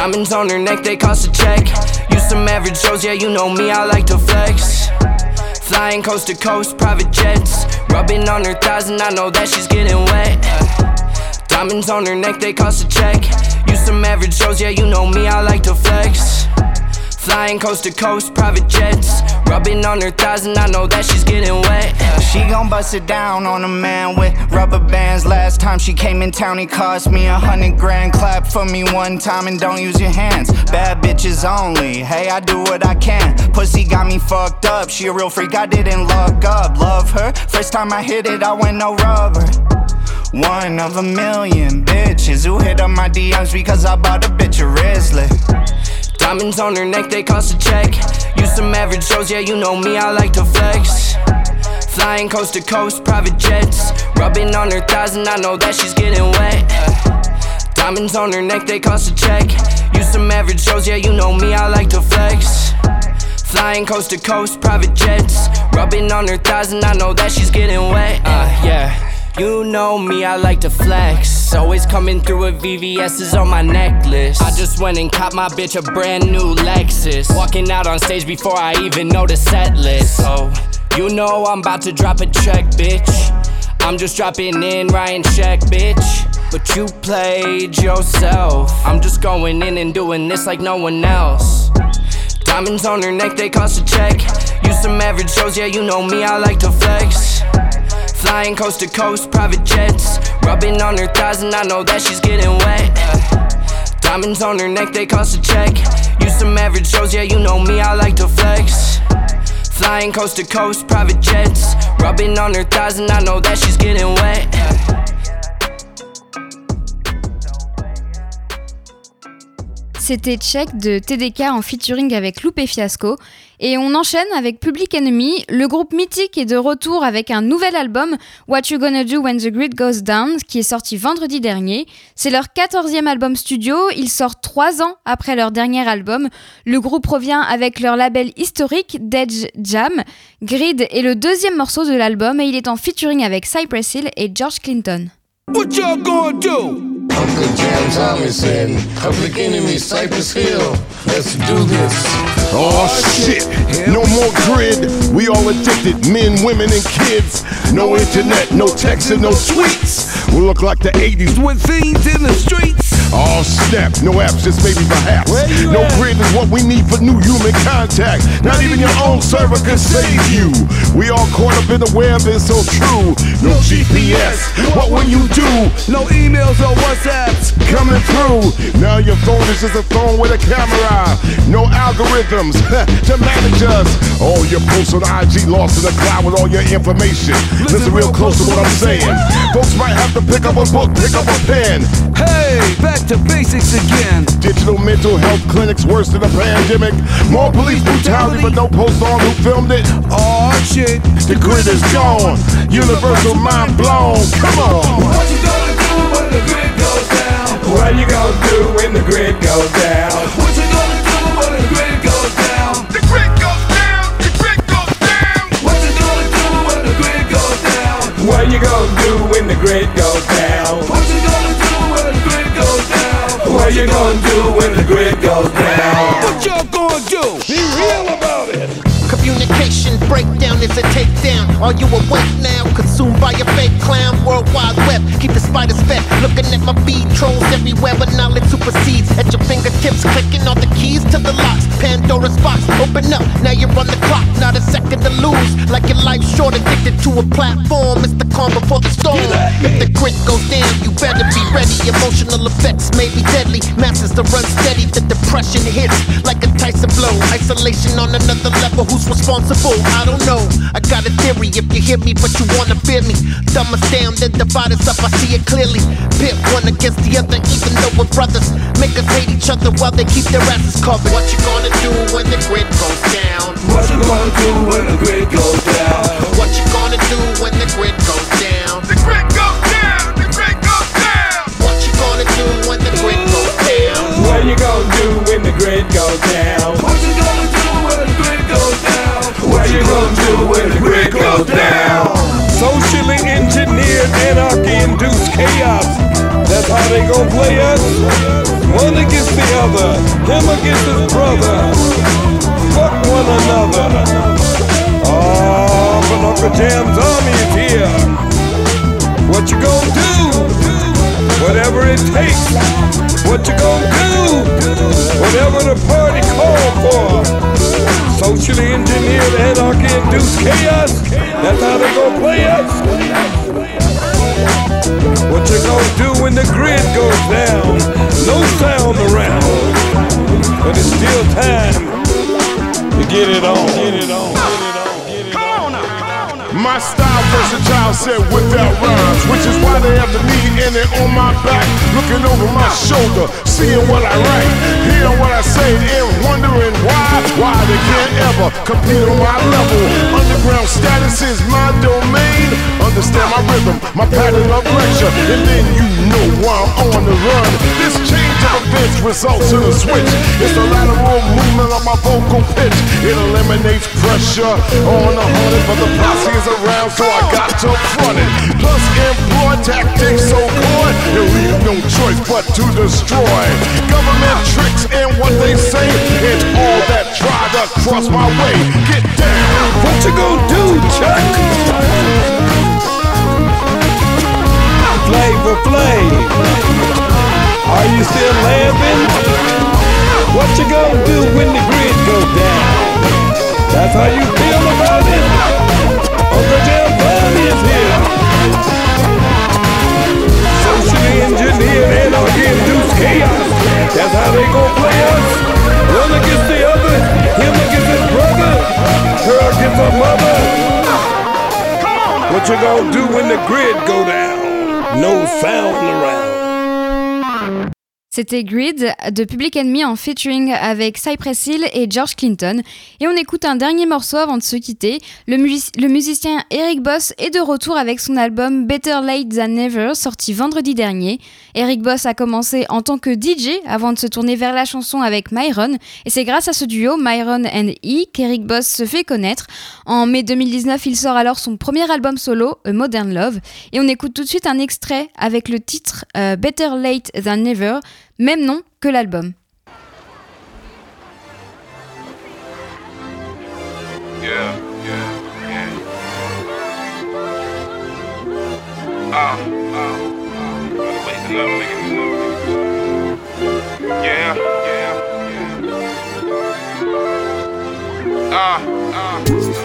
Diamonds on her neck, they cost a check. Use some average shows, yeah, you know me, I like to flex. Flying coast to coast, private jets. Rubbing on her thighs, and I know that she's getting wet. Diamonds on her neck, they cost a check. Use some average shows, yeah, you know me, I like to flex. Flying coast to coast, private jets. Rubbing on her thighs, and I know that she's getting wet. She gon' bust it down on a man with rubber bands. Last time she came in town, he cost me a hundred grand. Clap for me one time and don't use your hands. Bad bitches only. Hey, I do what I can. Pussy got me fucked up. She a real freak, I didn't look up. Love her. First time I hit it, I went no rubber. One of a million bitches who hit up my DMs because I bought a bitch a wristlet. Diamonds on her neck, they cost a check. Use some average shows, yeah, you know me, I like to flex. Flying coast to coast, private jets. Rubbing on her thighs, and I know that she's getting wet. Diamonds on her neck, they cost a check. Use some average shows, yeah, you know me, I like to flex. Flying coast to coast, private jets. Rubbing on her thighs, and I know that she's getting wet. Uh, yeah. You know me, I like to flex. Always coming through with VVS's on my necklace. I just went and caught my bitch a brand new Lexus. Walking out on stage before I even know the set list. So, you know I'm about to drop a check, bitch. I'm just dropping in, writing check, bitch. But you played yourself. I'm just going in and doing this like no one else. Diamonds on her neck, they cost a check. Use some average shows, yeah, you know me, I like to flex. Flying coast to coast, private jets. Rubbing on her thighs, and I know that she's getting wet. Diamonds on her neck, they cost a check. You some average shows, yeah, you know me, I like to flex. Flying coast to coast, private jets. Rubbing on her thighs, and I know that she's getting wet. C'était Check de TDK en featuring avec Loupé Fiasco. Et on enchaîne avec Public Enemy. Le groupe mythique est de retour avec un nouvel album, What You Gonna Do When the Grid Goes Down, qui est sorti vendredi dernier. C'est leur 14e album studio. Il sort trois ans après leur dernier album. Le groupe revient avec leur label historique, Dead Jam. Grid est le deuxième morceau de l'album et il est en featuring avec Cypress Hill et George Clinton. What? Uncle Jam Thomas and Public Enemy Cypress Hill. Let's do this. Oh shit, no more grid. We all addicted, men, women, and kids. No internet, no text, and no tweets. We look like the 80s with things in the streets. Oh snap, no apps, just maybe perhaps. No grid is what we need for new human contact. Not even your own server can save you. We all caught up in the web, it's so true. No GPS, what will you do? No emails or WhatsApps coming through. Now your phone is just a phone with a camera. No algorithms to manage us. All your posts on IG lost in the cloud with all your information. Listen real close to what I'm saying. Folks might have to pick up a book, pick up a pen. Hey, back to basics again. Digital mental health clinics worse than a pandemic. More police brutality, but no post on who filmed it. Oh shit, the grid is gone. Universal mind blown. Come on. What you gonna do when the grid goes down? What you gonna do when the grid goes down? What you gonna do when the grid goes down? The grid goes down. The grid goes down. What you gonna do when the grid goes down? What you gonna do when the grid goes down? What you gonna do when the grid goes down? What y'all gonna do? Be real about it. Communication breakdown is a takedown. Are you awake now? Consumed by a fake clown. World Wide Web, keep the spiders fed. Looking at my feed, trolls everywhere, but knowledge supersedes. At your fingertips, clicking all the keys to the locks. Pandora's box, open up. Now you're on the clock, not a second to lose. Like your life short, addicted to a platform. It's the calm before the storm. If the grit goes down, you better be ready. Emotional effects may be deadly. Masses to run steady, the depression hits like a Tyson blow. Isolation on another level. Who's responsible? I don't know. I got a theory. If you hear me, but you wanna fear me, thumb us down, then divide us up. I see it clearly. Pit one against the other, even though we're brothers. Make us hate each other while they keep their asses covered. What you gonna do when the grid goes down? What you gonna do when the grid goes down? What you gonna do when the grid goes down? The grid goes down. The grid goes down. What you gonna do when the grid goes down? What you gonna do when the grid goes down? What you gonna do you gonna do when the grid goes down? Socially engineered anarchy induced chaos. That's how they gon' play us. One against the other, him against his brother. Fuck one another. Oh, but Uncle Jam's army is here. What you gonna do? Whatever it takes. What you gonna do? Whatever the party call for. Socially engineered anarchy induced chaos. That's how they gonna play us. What you gonna do when the grid goes down? No sound around, but it's still time to get it on. Get it on. My style versatile said without rhymes, which is why they have the need in it on my back, looking over my shoulder, seeing what I write, hearing what I say, and wondering why, why they can't ever compete on my level. Underground status is my domain. Understand my rhythm, my pattern of lecture, and then you know why I'm on the run. This change of events results in a switch. It's a lateral movement of my vocal pitch. It eliminates pressure on a hundred, but the posse is around, so I got to front it. Plus, employ tactics so good, you leave no choice but to destroy. Government tricks and what they say, it's all that try to cross my way. Get down. What you gonna do, Chuck? Flavor Flav. Are you still laughing? What you gonna do when the grid goes down? That's how you feel That's how they gon' play us. One against the other, him against his brother, her against her mother. What you gonna do when the grid go down? No sound around. C'était Grid de Public Enemy en featuring avec Cypress Hill et George Clinton. Et on écoute un dernier morceau avant de se quitter. Le, mus- le musicien Eric Boss est de retour avec son album Better Late Than Never, sorti vendredi dernier. Eric Boss a commencé en tant que DJ avant de se tourner vers la chanson avec Myron. Et c'est grâce à ce duo, Myron and E, qu'Eric Boss se fait connaître. En mai 2019, il sort alors son premier album solo, A Modern Love. Et on écoute tout de suite un extrait avec le titre euh, Better Late Than Never, même nom que l'album.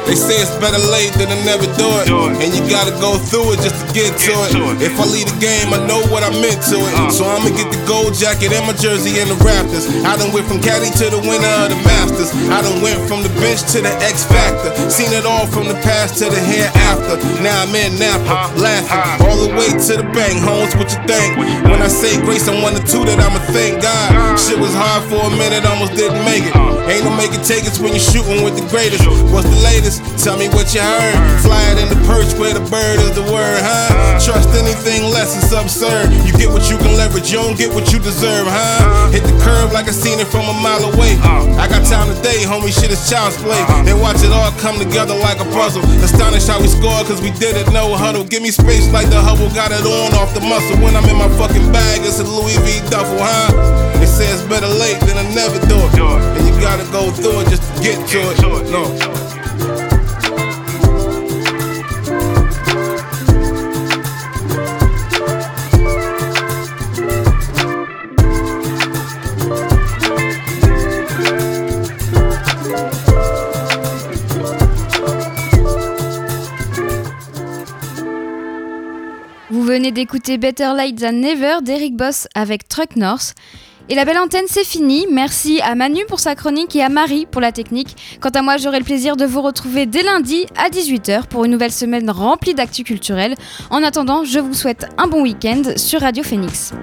They say it's better late than to never do it. And you gotta go through it just to get to it. If I leave the game, I know what I meant to it. Uh. So I'ma get the gold jacket and my jersey and the Raptors. I done went from caddy to the winner of the Masters. I done went from the bench to the X Factor. Seen it all from the past to the hereafter. Now I'm in Napa, laughing all the way to the bank. Holmes, what you think? When I say grace, I'm one or two that I'ma thank God. Shit was hard for a minute, almost didn't make it. Ain't no making tickets when you're shooting with the greatest. What's the latest? Tell me what you heard. Fly it in the perch where the bird is the word, huh? Trust anything less, it's absurd. You get what you can leverage, you don't get what you deserve, huh? Hit the curb like I seen it from a mile away. I got time today, homie, shit is child's play. And watch it all come together like a puzzle. Astonished how we scored, cause we did it, no huddle. Give me space like the Hubble, got it on off the muscle. When I'm in my fucking bag, it's a Louis V duffel, huh? They say it's better late than I never do it. And you Vous venez d'écouter Better Late Than Never d'Eric Boss avec Truck North. Et la belle antenne, c'est fini. Merci à Manu pour sa chronique et à Marie pour la technique. Quant à moi, j'aurai le plaisir de vous retrouver dès lundi à 18h pour une nouvelle semaine remplie d'actu culturelle. En attendant, je vous souhaite un bon week-end sur Radio Phoenix.